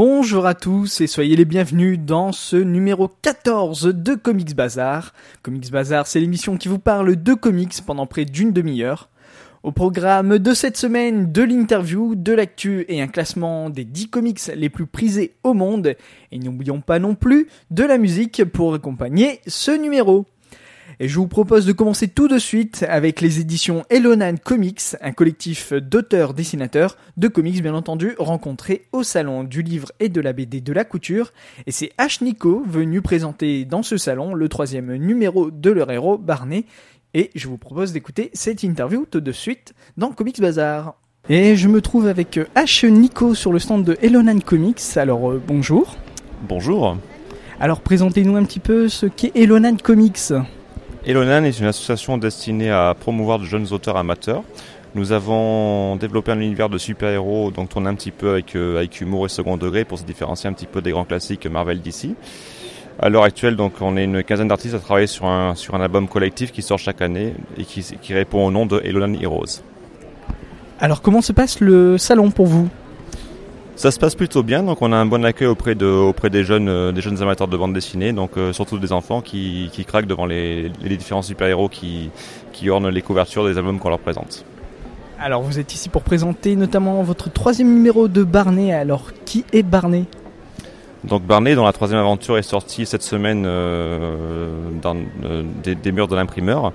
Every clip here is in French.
Bonjour à tous et soyez les bienvenus dans ce numéro 14 de Comics Bazar. Comics Bazar, c'est l'émission qui vous parle de comics pendant près d'une demi-heure. Au programme de cette semaine, de l'interview, de l'actu et un classement des 10 comics les plus prisés au monde. Et n'oublions pas non plus de la musique pour accompagner ce numéro. Et je vous propose de commencer tout de suite avec les éditions Elonan Comics, un collectif d'auteurs-dessinateurs de comics bien entendu rencontrés au salon du livre et de la BD de la couture. Et c'est H. Nico venu présenter dans ce salon le troisième numéro de leur héros Barney. Et je vous propose d'écouter cette interview tout de suite dans Comics Bazar. Et je me trouve avec H. Nico sur le stand de Elonan Comics. Alors euh, bonjour. Bonjour. Alors présentez-nous un petit peu ce qu'est Elonan Comics. Elonan est une association destinée à promouvoir de jeunes auteurs amateurs. Nous avons développé un univers de super-héros, donc tourné un petit peu avec, euh, avec humour et second degré pour se différencier un petit peu des grands classiques Marvel d'ici. À l'heure actuelle, donc, on est une quinzaine d'artistes à travailler sur un, sur un album collectif qui sort chaque année et qui, qui répond au nom de Elonan Heroes. Alors comment se passe le salon pour vous? Ça se passe plutôt bien, donc on a un bon accueil auprès, de, auprès des, jeunes, euh, des jeunes amateurs de bande dessinée, donc euh, surtout des enfants qui, qui craquent devant les, les différents super-héros qui, qui ornent les couvertures des albums qu'on leur présente. Alors vous êtes ici pour présenter notamment votre troisième numéro de Barney. Alors qui est Barney? Donc Barney, dont la troisième aventure est sortie cette semaine euh, dans, des, des murs de l'imprimeur,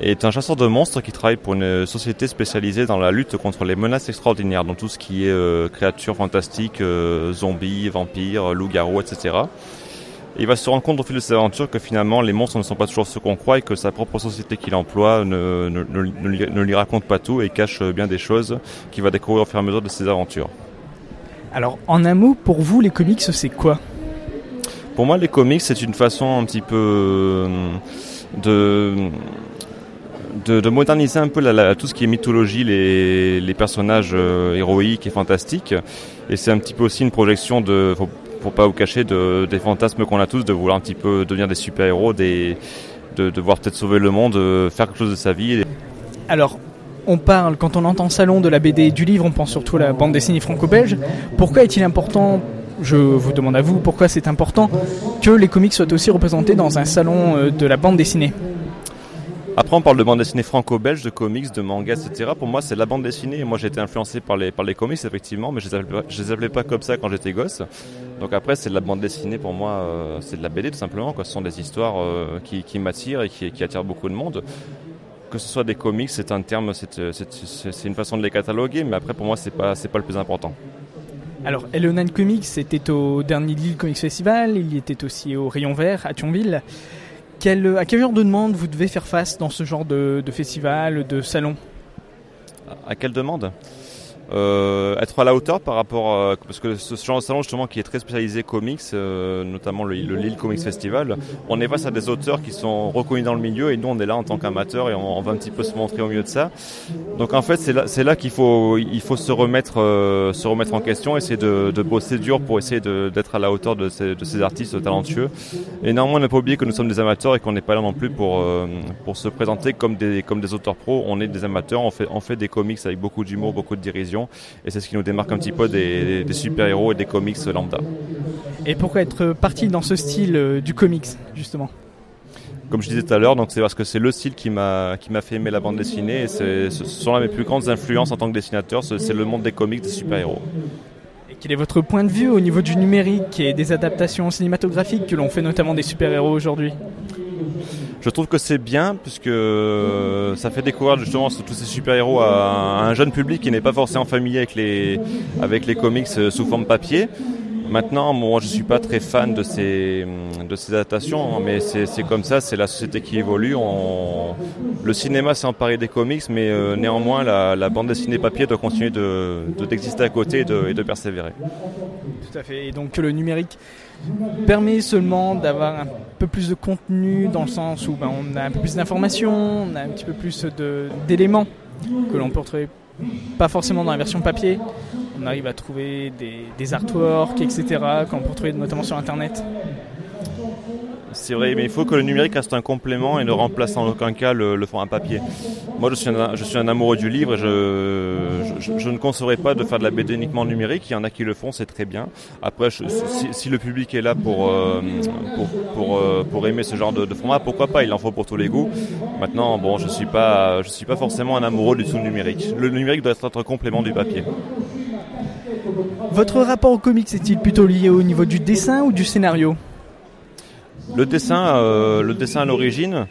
est un chasseur de monstres qui travaille pour une société spécialisée dans la lutte contre les menaces extraordinaires, donc tout ce qui est euh, créatures fantastiques, euh, zombies, vampires, loups-garous, etc. Et il va se rendre compte au fil de ses aventures que finalement les monstres ne sont pas toujours ceux qu'on croit et que sa propre société qu'il emploie ne, ne, ne, lui, ne lui raconte pas tout et cache bien des choses qu'il va découvrir au fur et à mesure de ses aventures. Alors en un mot, pour vous les comics c'est quoi? Pour moi, les comics, c'est une façon un petit peu euh, de, de, de moderniser un peu tout ce qui est mythologie, les, personnages euh, héroïques et fantastiques. Et c'est un petit peu aussi une projection de, faut, faut pas vous cacher, de, des fantasmes qu'on a tous, de vouloir un petit peu devenir des super-héros, de, de voir peut-être sauver le monde, euh, faire quelque chose de sa vie. Alors on parle, quand on entend salon de la BD et du livre, on pense surtout à la bande dessinée franco-belge. Pourquoi est-il important, je vous demande à vous, pourquoi c'est important que les comics soient aussi représentés dans un salon euh, de la bande dessinée? Après, on parle de bande dessinée franco-belge, de comics, de manga, etc. Pour moi, c'est la bande dessinée. Moi, j'ai été influencé par les, par les comics, effectivement, mais je les appelais pas, les appelais pas comme ça quand j'étais gosse. Donc après, c'est de la bande dessinée pour moi, euh, c'est de la BD tout simplement. Quoi. Ce sont des histoires euh, qui, qui m'attirent et qui, qui attirent beaucoup de monde. Que ce soit des comics, c'est un terme, c'est c'est une façon de les cataloguer, mais après, pour moi, c'est pas, pas le plus important. Alors Elonan Comics était au dernier Lille Comics Festival, il y était aussi au Rayon Vert à Thionville. À quel genre de demande vous devez faire face dans ce genre de festival, de salon? À quelle demande? Euh, être à la hauteur par rapport à, parce que ce genre de salon justement qui est très spécialisé comics, euh, notamment le, le Lille Comics Festival, on est face à des auteurs qui sont reconnus dans le milieu et nous on est là en tant qu'amateurs et on, on va un petit peu se montrer au milieu de ça. Donc en fait c'est là, là qu'il faut, il faut se remettre, euh, se remettre en question, essayer de, de bosser dur pour essayer d'être à la hauteur de ces, de ces artistes talentueux. Et néanmoins, n'a pas oublié que nous sommes des amateurs et qu'on n'est pas là non plus pour, euh, pour se présenter comme des, comme des auteurs pros. On est des amateurs, on fait, on fait des comics avec beaucoup d'humour, beaucoup de dérision. Et c'est ce qui nous démarque un petit peu des, des super-héros et des comics lambda. Et pourquoi être parti dans ce style euh, du comics, justement? Comme je disais tout à l'heure, donc c'est parce que c'est le style qui m'a qui m'a fait aimer la bande dessinée et ce sont là mes plus grandes influences en tant que dessinateur, c'est c'est le monde des comics des super-héros. Et quel est votre point de vue au niveau du numérique et des adaptations cinématographiques que l'on fait notamment des super-héros aujourd'hui? Je trouve que c'est bien puisque euh, ça fait découvrir justement tous ces super-héros à, un jeune public qui n'est pas forcément familier avec les, avec les comics euh, sous forme papier. Maintenant, moi, je suis pas très fan de ces, de ces adaptations, hein, mais c'est comme ça, c'est la société qui évolue. Le cinéma s'est emparé des comics, mais euh, néanmoins, la, bande dessinée papier doit continuer d'exister de, à côté et de, et de persévérer. Tout à fait. Et donc, le numérique permet seulement d'avoir un peu plus de contenu dans le sens où ben, on a un peu plus d'informations, on a un petit peu plus d'éléments que l'on peut retrouver pas forcément dans la version papier on arrive à trouver des, artworks, etc., qu'on peut retrouver notamment sur Internet. C'est vrai, mais il faut que le numérique reste un complément et ne remplace en aucun cas le, format papier. Moi, je suis un, je suis un amoureux du livre et je, je, ne concevrais pas de faire de la BD uniquement numérique. Il y en a qui le font, c'est très bien. Après, si, le public est là pour, euh, pour, pour, euh, pour, aimer ce genre de, format, pourquoi pas? Il en faut pour tous les goûts. Maintenant, bon, je ne suis, pas, suis pas forcément un amoureux du tout numérique. Le numérique doit être un complément du papier. Votre rapport au comics est-il plutôt lié au niveau du dessin ou du scénario? Le dessin, euh, le dessin à l'origine,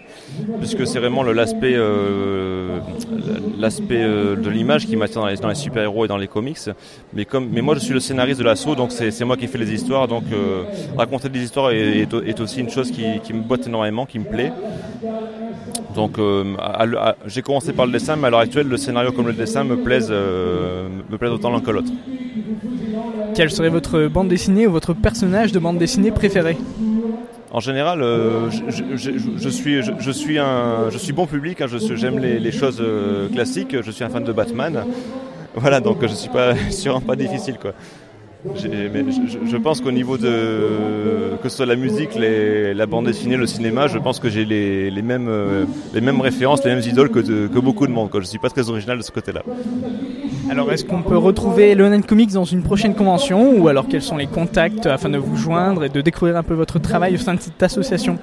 puisque c'est vraiment l'aspect, euh, euh, de l'image qui m'attire dans les, super-héros et dans les comics. Mais comme, mais moi je suis le scénariste de l'assaut, donc c'est moi qui fais les histoires. Donc raconter des histoires est, aussi une chose qui, me botte énormément, qui me plaît. Donc j'ai commencé par le dessin, mais à l'heure actuelle, le scénario comme le dessin me plaisent, me plaisent autant l'un que l'autre. Quelle serait votre bande dessinée ou votre personnage de bande dessinée préféré en général, je suis bon public. Hein, j'aime les, choses euh, classiques. Je suis un fan de Batman. Voilà, donc je suis pas sûrement pas difficile quoi. Je, pense qu'au niveau de que ce soit la musique, la bande dessinée, le cinéma, je pense que j'ai les, mêmes euh, les mêmes références, les mêmes idoles que, que beaucoup de monde. Quoi. Je suis pas très original de ce côté-là. Alors, est-ce qu'on peut retrouver Leonan Comics dans une prochaine convention ou alors quels sont les contacts afin de vous joindre et de découvrir un peu votre travail au sein de cette association?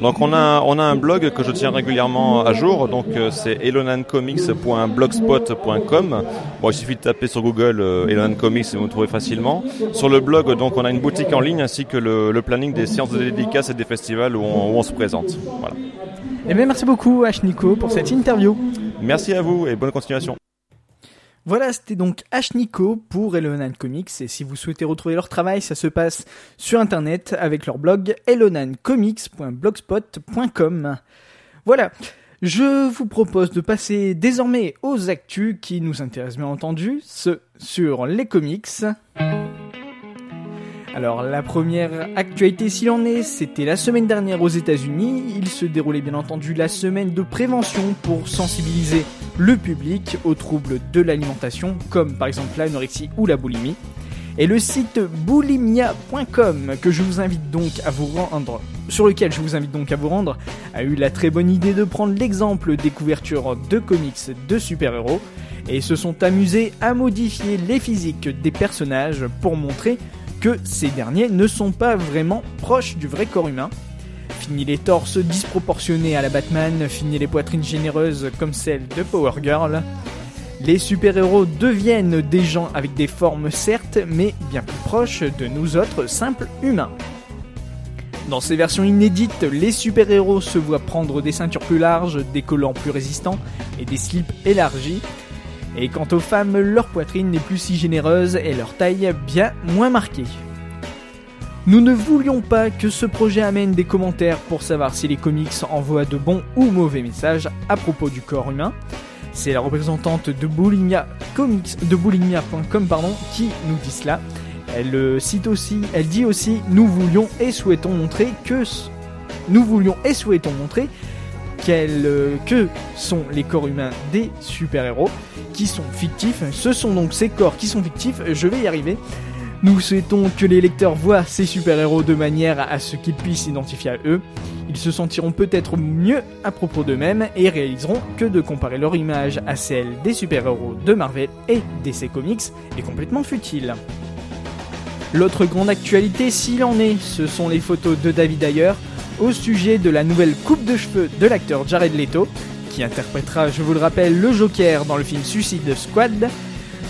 Donc on a, on a un blog que je tiens régulièrement à jour, donc euh, c'est elonancomics.blogspot.com. Bon, il suffit de taper sur Google euh, Elonan Comics et vous le trouvez facilement. Sur le blog, donc on a une boutique en ligne ainsi que le, planning des séances de dédicaces et des festivals où on, se présente. Voilà. Eh bien, merci beaucoup H Nico pour cette interview. Merci à vous et bonne continuation. Voilà, c'était donc Nico pour Elonan Comics. Et si vous souhaitez retrouver leur travail, ça se passe sur internet avec leur blog elonancomics.blogspot.com. Voilà. Je vous propose de passer désormais aux actus qui nous intéressent bien entendu, ce sur les comics. Alors la première actualité s'il en est, c'était la semaine dernière aux États-Unis. Il se déroulait bien entendu la semaine de prévention pour sensibiliser le public aux troubles de l'alimentation, comme par exemple l'anorexie ou la boulimie. Et le site boulimia.com que je vous invite donc à vous rendre sur lequel je vous invite donc à vous rendre, a eu la très bonne idée de prendre l'exemple des couvertures de comics de super-héros et se sont amusés à modifier les physiques des personnages pour montrer que ces derniers ne sont pas vraiment proches du vrai corps humain. Fini les torses disproportionnés à la Batman, fini les poitrines généreuses comme celle de Power Girl. Les super-héros deviennent des gens avec des formes certes, mais bien plus proches de nous autres simples humains. Dans ces versions inédites, les super-héros se voient prendre des ceintures plus larges, des collants plus résistants et des slips élargis, et quant aux femmes, leur poitrine n'est plus si généreuse et leur taille bien moins marquée. Nous ne voulions pas que ce projet amène des commentaires pour savoir si les comics envoient de bons ou mauvais messages à propos du corps humain. C'est la représentante de Boulimia Comics, de boulimia.com pardon, qui nous dit cela. Elle euh, cite aussi, elle dit aussi, nous voulions et souhaitons montrer que nous voulions et souhaitons montrer euh, que sont les corps humains des super-héros qui sont fictifs. Ce sont donc ces corps qui sont fictifs, je vais y arriver. Nous souhaitons que les lecteurs voient ces super-héros de manière à ce qu'ils puissent s'identifier à eux. Ils se sentiront peut-être mieux à propos d'eux-mêmes et réaliseront que de comparer leur image à celle des super-héros de Marvel et DC Comics est complètement futile. L'autre grande actualité, s'il en est, ce sont les photos de David Ayer au sujet de la nouvelle coupe de cheveux de l'acteur Jared Leto, qui interprétera, je vous le rappelle, le Joker dans le film Suicide Squad.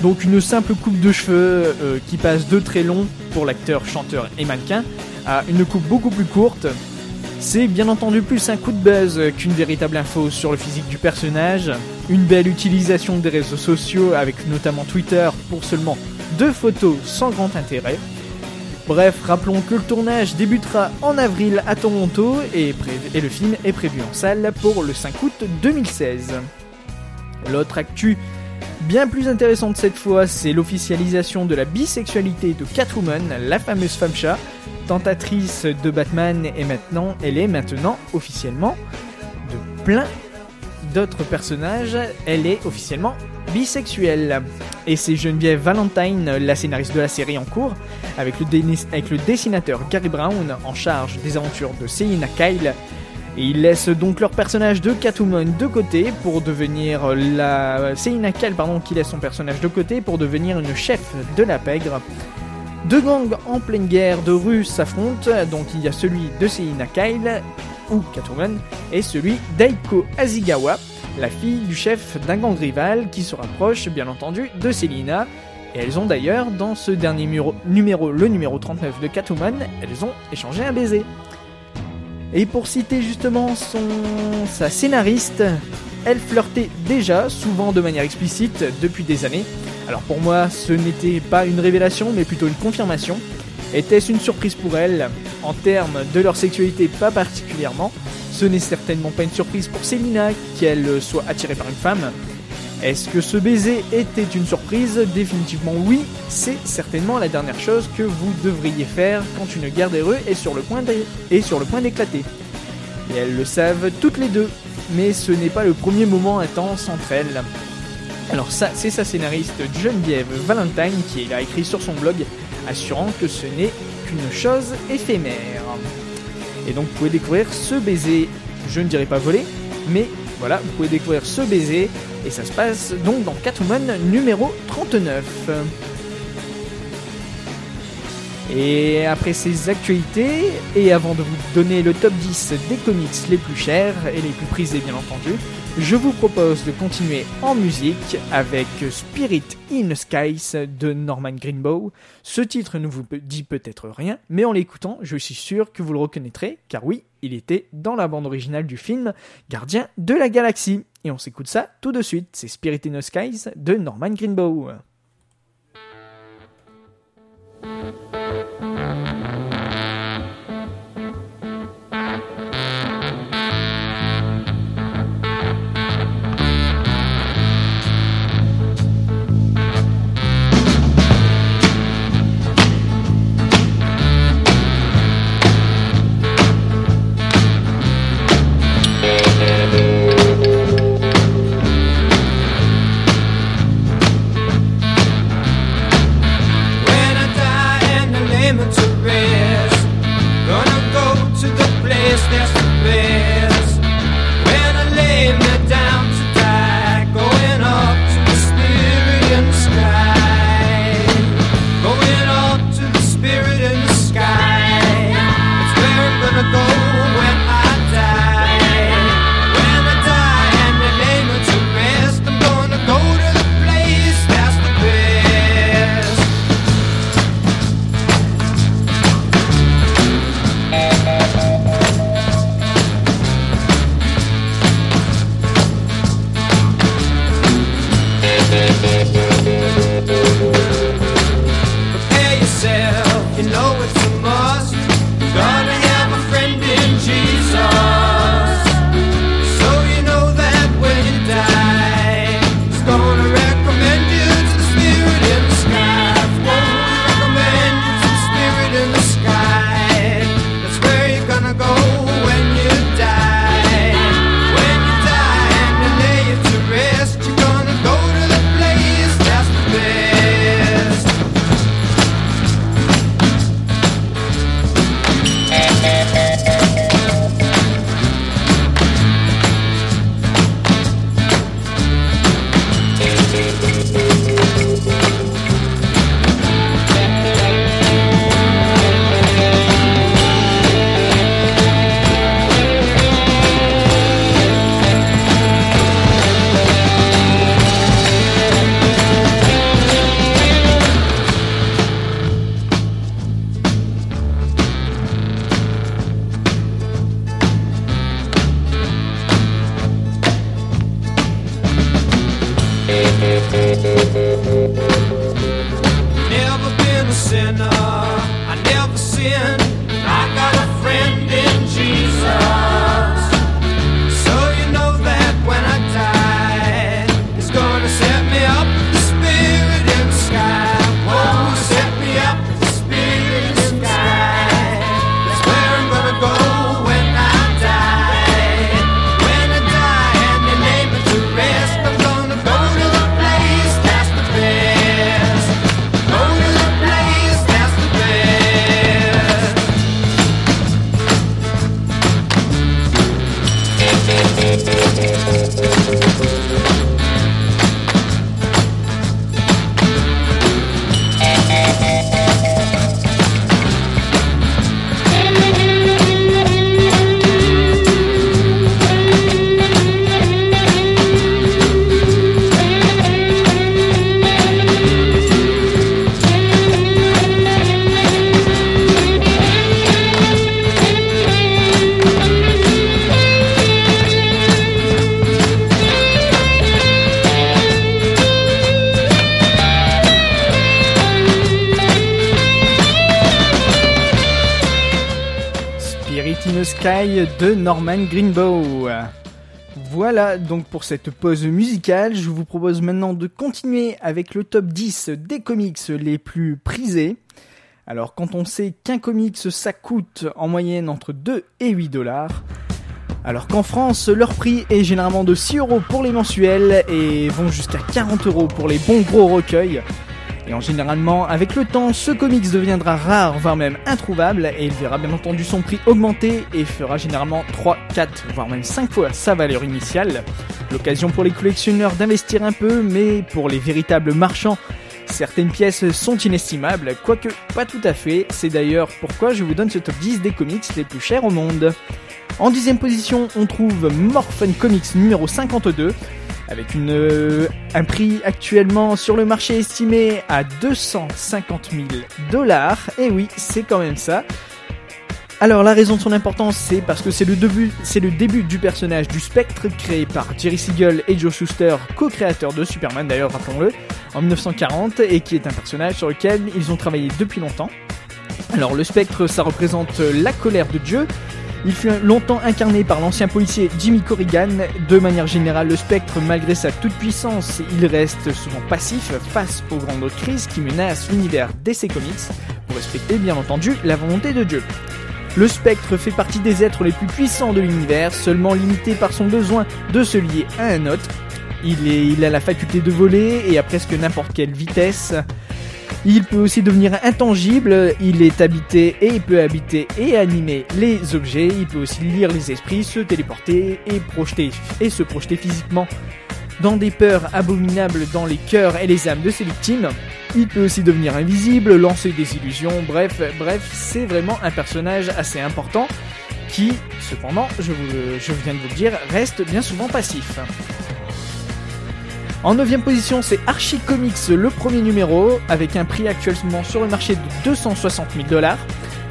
Donc une simple coupe de cheveux euh, qui passe de très long pour l'acteur, chanteur et mannequin à une coupe beaucoup plus courte C'est bien entendu plus un coup de buzz qu'une véritable info sur le physique du personnage, une belle utilisation des réseaux sociaux avec notamment Twitter pour seulement deux photos sans grand intérêt. Bref, rappelons que le tournage débutera en avril à Toronto et, et le film est prévu en salle pour le 5 août 2016. L'autre actu bien plus intéressante cette fois, c'est l'officialisation de la bisexualité de Catwoman, la fameuse femme chat, tentatrice de Batman et maintenant, elle est maintenant officiellement de plein d'autres personnages, elle est officiellement bisexuelle. Et c'est Geneviève Valentine, la scénariste de la série en cours, avec le, avec le dessinateur Gary Brown en charge des aventures de Selina Kyle. Et ils laissent donc leur personnage de Catwoman de côté pour devenir la... Selina Kyle, pardon, qui laisse son personnage de côté pour devenir une chef de la pègre. Deux gangs en pleine guerre de rue s'affrontent, donc il y a celui de Selina Kyle, ou Catwoman, et celui d'Aiko Azigawa, la fille du chef d'un gang rival qui se rapproche bien entendu de Selina. Et elles ont d'ailleurs, dans ce dernier numéro, le numéro 39 de Catwoman, elles ont échangé un baiser. Et pour citer justement son, sa scénariste, elle flirtait déjà, souvent de manière explicite, depuis des années. Alors pour moi, ce n'était pas une révélation, mais plutôt une confirmation. Était-ce une surprise pour elle En termes de leur sexualité, pas particulièrement. Ce n'est certainement pas une surprise pour Selina qu'elle soit attirée par une femme. Est-ce que ce baiser était une surprise? Définitivement oui, c'est certainement la dernière chose que vous devriez faire quand une guerre des est sur le point d'éclater. Et elles le savent toutes les deux, mais ce n'est pas le premier moment intense entre elles. Alors ça, c'est sa scénariste Geneviève Valentine qui l'a écrit sur son blog, assurant que ce n'est qu'une chose éphémère. Et donc vous pouvez découvrir ce baiser, je ne dirais pas volé, mais voilà, vous pouvez découvrir ce baiser, et ça se passe donc dans Catwoman numéro 39. Et après ces actualités, et avant de vous donner le top 10 des comics les plus chers et les plus prisés bien entendu, je vous propose de continuer en musique avec Spirit in the Skies de Norman Greenbow. Ce titre ne vous dit peut-être rien, mais en l'écoutant, je suis sûr que vous le reconnaîtrez, car oui, il était dans la bande originale du film Gardien de la Galaxie. Et on s'écoute ça tout de suite, c'est Spirit in the Skies de Norman Greenbow. Sky de Norman Greenbow. Voilà donc pour cette pause musicale. Je vous propose maintenant de continuer avec le top 10 des comics les plus prisés. Alors quand on sait qu'un comics ça coûte en moyenne entre 2 et 8 dollars, alors qu'en France leur prix est généralement de 6 euros pour les mensuels et vont jusqu'à 40 euros pour les bons gros recueils. Et en généralement, avec le temps, ce comics deviendra rare, voire même introuvable, et il verra bien entendu son prix augmenter et fera généralement 3, 4, voire même 5 fois sa valeur initiale. L'occasion pour les collectionneurs d'investir un peu, mais pour les véritables marchands, certaines pièces sont inestimables, quoique pas tout à fait. C'est d'ailleurs pourquoi je vous donne ce top 10 des comics les plus chers au monde. En dixième position, on trouve Morphin Comics numéro 52, avec euh, un prix actuellement sur le marché estimé à 250 000 dollars. Et oui, c'est quand même ça. Alors la raison de son importance, c'est parce que c'est le début, c'est le début du personnage du Spectre créé par Jerry Siegel et Joe Shuster, co-créateurs de Superman d'ailleurs, rappelons-le, en 1940 et qui est un personnage sur lequel ils ont travaillé depuis longtemps. Alors le Spectre, ça représente la colère de Dieu. Il fut longtemps incarné par l'ancien policier Jimmy Corrigan. De manière générale, le Spectre, malgré sa toute-puissance, il reste souvent passif face aux grandes crises qui menacent l'univers DC Comics, pour respecter bien entendu la volonté de Dieu. Le spectre fait partie des êtres les plus puissants de l'univers, seulement limité par son besoin de se lier à un autre. Il, il a la faculté de voler et à presque n'importe quelle vitesse. Il peut aussi devenir intangible, il est habité et il peut habiter et animer les objets, il peut aussi lire les esprits, se téléporter et se projeter physiquement dans des peurs abominables dans les cœurs et les âmes de ses victimes. Il peut aussi devenir invisible, lancer des illusions, bref, bref, c'est vraiment un personnage assez important qui, cependant, je, je viens de vous le dire, reste bien souvent passif. En 9 position, c'est Archie Comics, le premier numéro, avec un prix actuellement sur le marché de 260 000 dollars.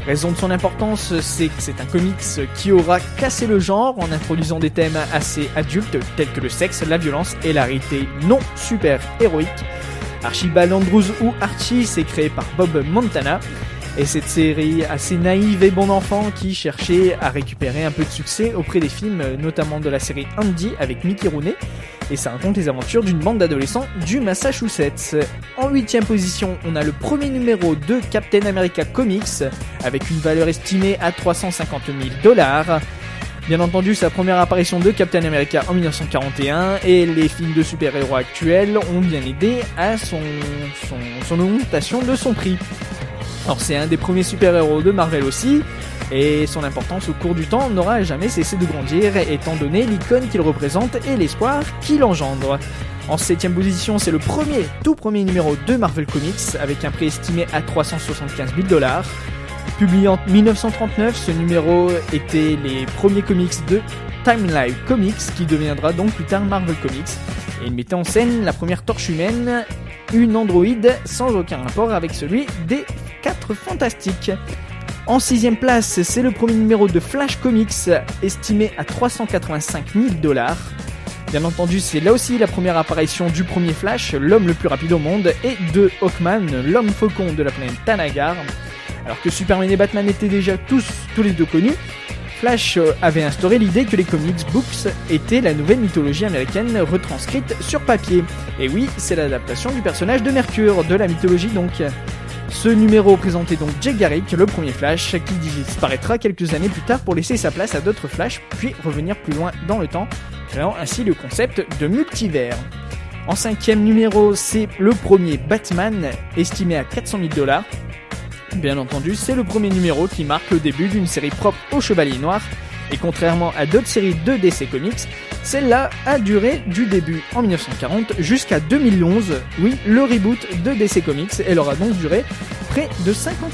Raison de son importance, c'est que c'est un comics qui aura cassé le genre en introduisant des thèmes assez adultes tels que le sexe, la violence et la réalité non super héroïque. Archibald Andrews ou Archie, c'est créé par Bob Montana. Et cette série assez naïve et bon enfant qui cherchait à récupérer un peu de succès auprès des films, notamment de la série Andy avec Mickey Rooney. Et ça raconte les aventures d'une bande d'adolescents du Massachusetts. En huitième position, on a le premier numéro de Captain America Comics avec une valeur estimée à 350 000 dollars. Bien entendu, sa première apparition de Captain America en 1941 et les films de super-héros actuels ont bien aidé à son, augmentation de son prix. Alors c'est un des premiers super-héros de Marvel aussi, et son importance au cours du temps n'aura jamais cessé de grandir, étant donné l'icône qu'il représente et l'espoir qu'il engendre. En septième position, c'est le premier, tout premier numéro de Marvel Comics, avec un prix estimé à 375 000 dollars. Publié en 1939, ce numéro était les premiers comics de Time Life Comics, qui deviendra donc plus tard Marvel Comics. Et il mettait en scène la première torche humaine, une androïde sans aucun rapport avec celui des 4 Fantastiques. En sixième place, c'est le premier numéro de Flash Comics, estimé à 385 000 dollars. Bien entendu, c'est là aussi la première apparition du premier Flash, l'homme le plus rapide au monde, et de Hawkman, l'homme faucon de la planète Tanagar. Alors que Superman et Batman étaient déjà tous, tous les deux connus, Flash euh, avait instauré l'idée que les comics books étaient la nouvelle mythologie américaine retranscrite sur papier. Et oui, c'est l'adaptation du personnage de Mercure, de la mythologie donc. Ce numéro présentait donc Jake Garrick, le premier Flash, qui disparaîtra quelques années plus tard pour laisser sa place à d'autres Flash, puis revenir plus loin dans le temps, créant ainsi le concept de multivers. En cinquième numéro, c'est le premier Batman, estimé à 400 000 dollars, Bien entendu, c'est le premier numéro qui marque le début d'une série propre au Chevalier Noir, et contrairement à d'autres séries de DC Comics, celle-là a duré du début en 1940 jusqu'à 2011, oui, le reboot de DC Comics, elle aura donc duré près de 50,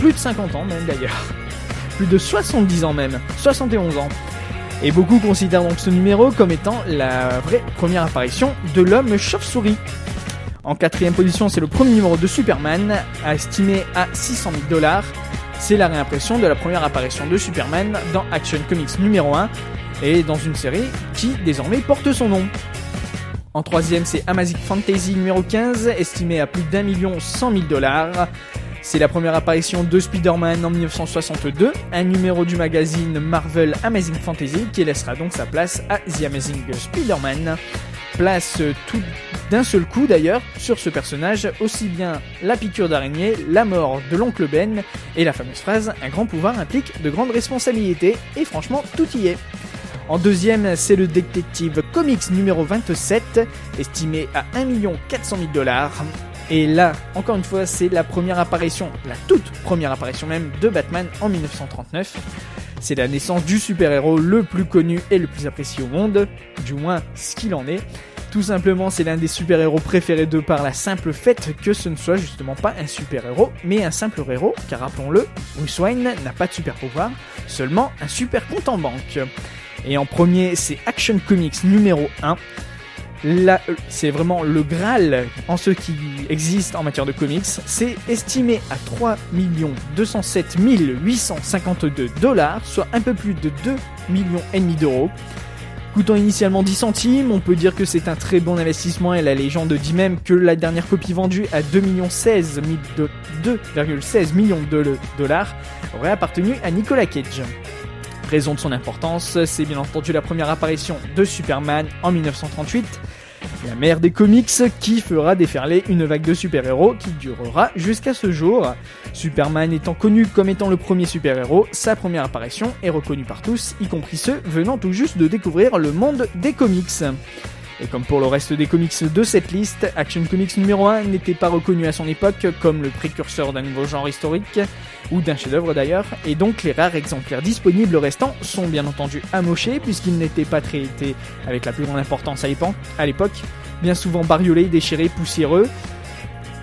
plus de 50 ans même d'ailleurs, plus de 70 ans même, 71 ans. Et beaucoup considèrent donc ce numéro comme étant la vraie première apparition de l'homme chauve-souris. En quatrième position, c'est le premier numéro de Superman, estimé à 600 000 dollars. C'est la réimpression de la première apparition de Superman dans Action Comics numéro 1 et dans une série qui désormais porte son nom. En troisième, c'est Amazing Fantasy numéro 15, estimé à plus d'un million cent mille dollars. C'est la première apparition de Spider-Man en 1962, un numéro du magazine Marvel Amazing Fantasy qui laissera donc sa place à The Amazing Spider-Man place tout d'un seul coup d'ailleurs sur ce personnage aussi bien la piqûre d'araignée, la mort de l'oncle Ben et la fameuse phrase Un grand pouvoir implique de grandes responsabilités et franchement tout y est. En deuxième, c'est le détective comics numéro 27, estimé à 1 400 000 dollars. Et là, encore une fois, c'est la première apparition, la toute première apparition même de Batman en 1939. C'est la naissance du super-héros le plus connu et le plus apprécié au monde, du moins ce qu'il en est. Tout simplement, c'est l'un des super-héros préférés d'eux par la simple fait que ce ne soit justement pas un super-héros, mais un simple héros, car rappelons-le, Bruce Wayne n'a pas de super-pouvoir, seulement un super compte en banque. Et en premier, c'est Action Comics numéro 1. Là, euh, c'est vraiment le Graal en ce qui existe en matière de comics. C'est estimé à 3 207 852 dollars, soit un peu plus de 2 millions et demi d'euros. Coûtant initialement 10 centimes, on peut dire que c'est un très bon investissement et la légende dit même que la dernière copie vendue à 2,16 millions de dollars aurait appartenu à Nicolas Cage. Raison de son importance, c'est bien entendu la première apparition de Superman en 1938, la mère des comics qui fera déferler une vague de super-héros qui durera jusqu'à ce jour. Superman étant connu comme étant le premier super-héros, sa première apparition est reconnue par tous, y compris ceux venant tout juste de découvrir le monde des comics. Et comme pour le reste des comics de cette liste, Action Comics numéro 1 n'était pas reconnu à son époque comme le précurseur d'un nouveau genre historique, ou d'un chef-d'œuvre d'ailleurs, et donc les rares exemplaires disponibles restants sont bien entendu amochés puisqu'ils n'étaient pas traités avec la plus grande importance à l'époque, bien souvent bariolés, déchirés, poussiéreux,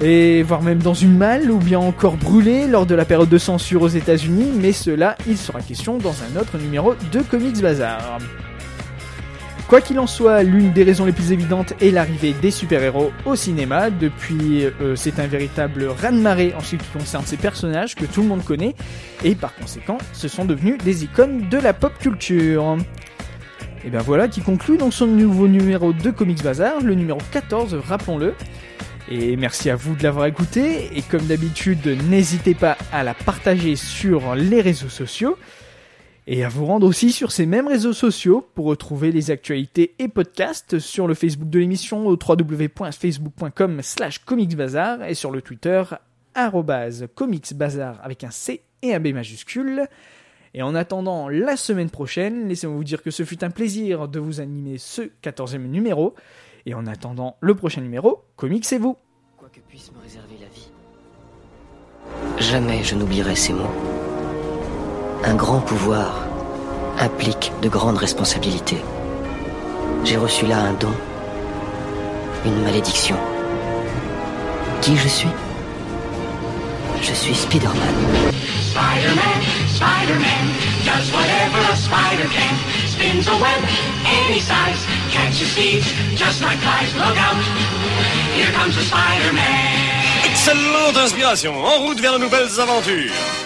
et voire même dans une malle ou bien encore brûlés lors de la période de censure aux États-Unis, mais cela il sera question dans un autre numéro de Comics Bazar. Quoi qu'il en soit, l'une des raisons les plus évidentes est l'arrivée des super-héros au cinéma. Depuis, euh, c'est un véritable raz-de-marée en ce qui concerne ces personnages que tout le monde connaît, et par conséquent, ce sont devenus des icônes de la pop culture. Et bien voilà qui conclut donc son nouveau numéro de Comics Bazar, le numéro 14, rappelons-le. Et merci à vous de l'avoir écouté, et comme d'habitude, n'hésitez pas à la partager sur les réseaux sociaux et à vous rendre aussi sur ces mêmes réseaux sociaux pour retrouver les actualités et podcasts sur le Facebook de l'émission au www.facebook.com slash comicsbazar et sur le Twitter comicsbazar avec un C et un B majuscule. Et en attendant la semaine prochaine, laissez-moi vous dire que ce fut un plaisir de vous animer ce 14e numéro. Et en attendant le prochain numéro, comics et vous. Quoi que puisse me réserver la vie, jamais je n'oublierai ces mots. Un grand pouvoir implique de grandes responsabilités. J'ai reçu là un don, une malédiction. Qui je suis? Je suis Spider-Man. Spider-Man, Spider-Man, does whatever a spider can. Spins a web any size, catches thieves just like flies. Look out, here comes the Spider-Man. Excellente inspiration, en route vers de nouvelles aventures.